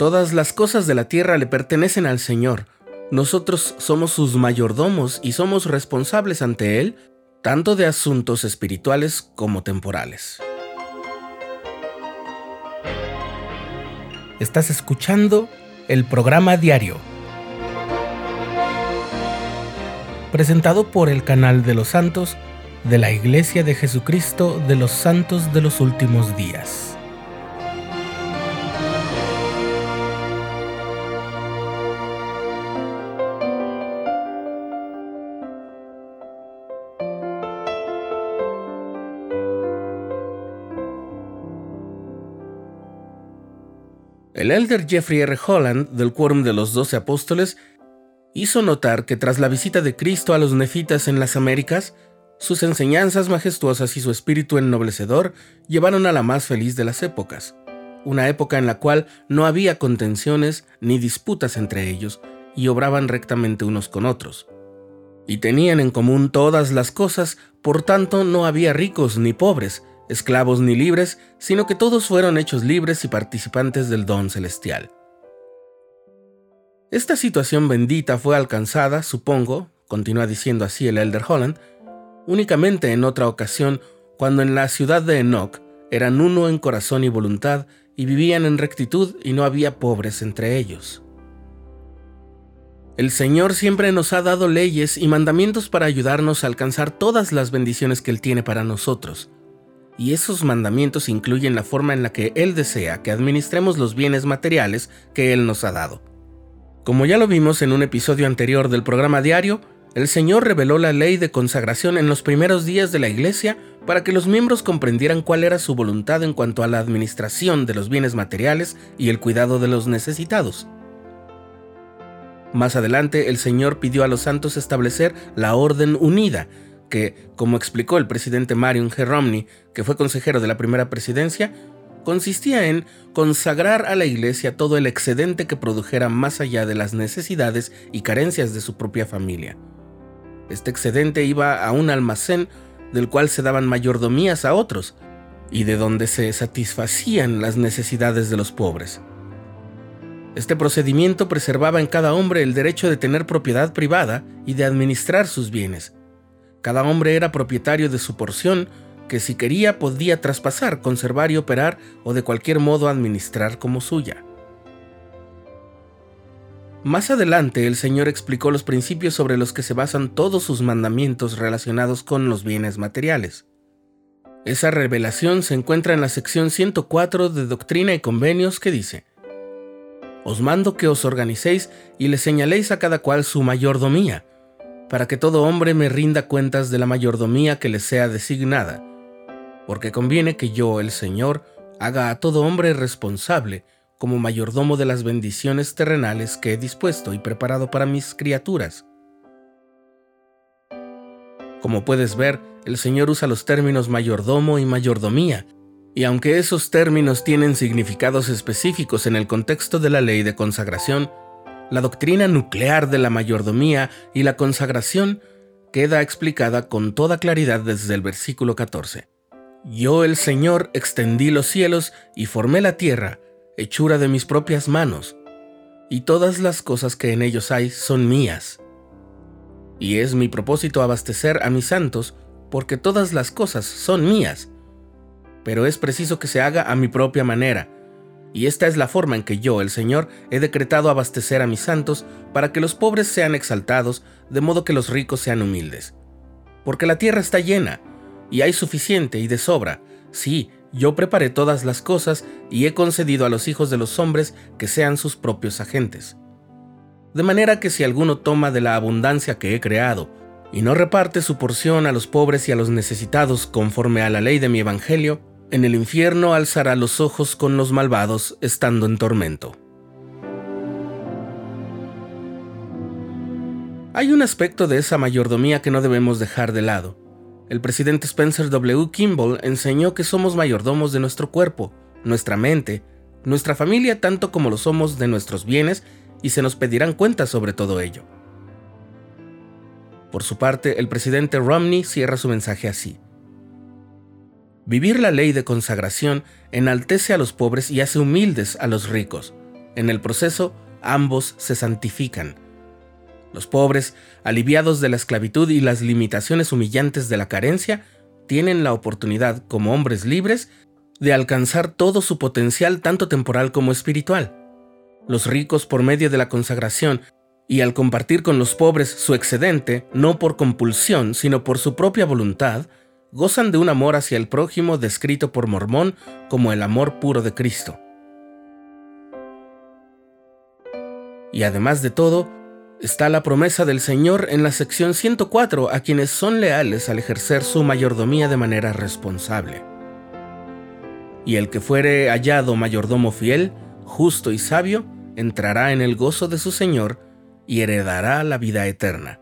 Todas las cosas de la tierra le pertenecen al Señor. Nosotros somos sus mayordomos y somos responsables ante Él tanto de asuntos espirituales como temporales. Estás escuchando el programa diario, presentado por el canal de los santos de la Iglesia de Jesucristo de los Santos de los Últimos Días. El elder Jeffrey R. Holland, del Quórum de los Doce Apóstoles, hizo notar que tras la visita de Cristo a los nefitas en las Américas, sus enseñanzas majestuosas y su espíritu ennoblecedor llevaron a la más feliz de las épocas, una época en la cual no había contenciones ni disputas entre ellos, y obraban rectamente unos con otros. Y tenían en común todas las cosas, por tanto no había ricos ni pobres, esclavos ni libres, sino que todos fueron hechos libres y participantes del don celestial. Esta situación bendita fue alcanzada, supongo, continúa diciendo así el Elder Holland, únicamente en otra ocasión cuando en la ciudad de Enoch eran uno en corazón y voluntad y vivían en rectitud y no había pobres entre ellos. El Señor siempre nos ha dado leyes y mandamientos para ayudarnos a alcanzar todas las bendiciones que Él tiene para nosotros y esos mandamientos incluyen la forma en la que Él desea que administremos los bienes materiales que Él nos ha dado. Como ya lo vimos en un episodio anterior del programa diario, el Señor reveló la ley de consagración en los primeros días de la Iglesia para que los miembros comprendieran cuál era su voluntad en cuanto a la administración de los bienes materiales y el cuidado de los necesitados. Más adelante, el Señor pidió a los santos establecer la orden unida, que, como explicó el presidente Marion G. Romney, que fue consejero de la primera presidencia, consistía en consagrar a la Iglesia todo el excedente que produjera más allá de las necesidades y carencias de su propia familia. Este excedente iba a un almacén del cual se daban mayordomías a otros y de donde se satisfacían las necesidades de los pobres. Este procedimiento preservaba en cada hombre el derecho de tener propiedad privada y de administrar sus bienes, cada hombre era propietario de su porción, que si quería podía traspasar, conservar y operar o de cualquier modo administrar como suya. Más adelante el Señor explicó los principios sobre los que se basan todos sus mandamientos relacionados con los bienes materiales. Esa revelación se encuentra en la sección 104 de Doctrina y Convenios que dice, Os mando que os organicéis y le señaléis a cada cual su mayordomía, para que todo hombre me rinda cuentas de la mayordomía que le sea designada, porque conviene que yo, el Señor, haga a todo hombre responsable como mayordomo de las bendiciones terrenales que he dispuesto y preparado para mis criaturas. Como puedes ver, el Señor usa los términos mayordomo y mayordomía, y aunque esos términos tienen significados específicos en el contexto de la ley de consagración, la doctrina nuclear de la mayordomía y la consagración queda explicada con toda claridad desde el versículo 14. Yo el Señor extendí los cielos y formé la tierra, hechura de mis propias manos, y todas las cosas que en ellos hay son mías. Y es mi propósito abastecer a mis santos, porque todas las cosas son mías, pero es preciso que se haga a mi propia manera, y esta es la forma en que yo, el Señor, he decretado abastecer a mis santos para que los pobres sean exaltados, de modo que los ricos sean humildes. Porque la tierra está llena, y hay suficiente y de sobra. Sí, yo preparé todas las cosas y he concedido a los hijos de los hombres que sean sus propios agentes. De manera que si alguno toma de la abundancia que he creado, y no reparte su porción a los pobres y a los necesitados conforme a la ley de mi evangelio, en el infierno alzará los ojos con los malvados estando en tormento. Hay un aspecto de esa mayordomía que no debemos dejar de lado. El presidente Spencer W. Kimball enseñó que somos mayordomos de nuestro cuerpo, nuestra mente, nuestra familia tanto como lo somos de nuestros bienes y se nos pedirán cuentas sobre todo ello. Por su parte, el presidente Romney cierra su mensaje así. Vivir la ley de consagración enaltece a los pobres y hace humildes a los ricos. En el proceso, ambos se santifican. Los pobres, aliviados de la esclavitud y las limitaciones humillantes de la carencia, tienen la oportunidad, como hombres libres, de alcanzar todo su potencial tanto temporal como espiritual. Los ricos, por medio de la consagración y al compartir con los pobres su excedente, no por compulsión, sino por su propia voluntad, gozan de un amor hacia el prójimo descrito por Mormón como el amor puro de Cristo. Y además de todo, está la promesa del Señor en la sección 104 a quienes son leales al ejercer su mayordomía de manera responsable. Y el que fuere hallado mayordomo fiel, justo y sabio, entrará en el gozo de su Señor y heredará la vida eterna.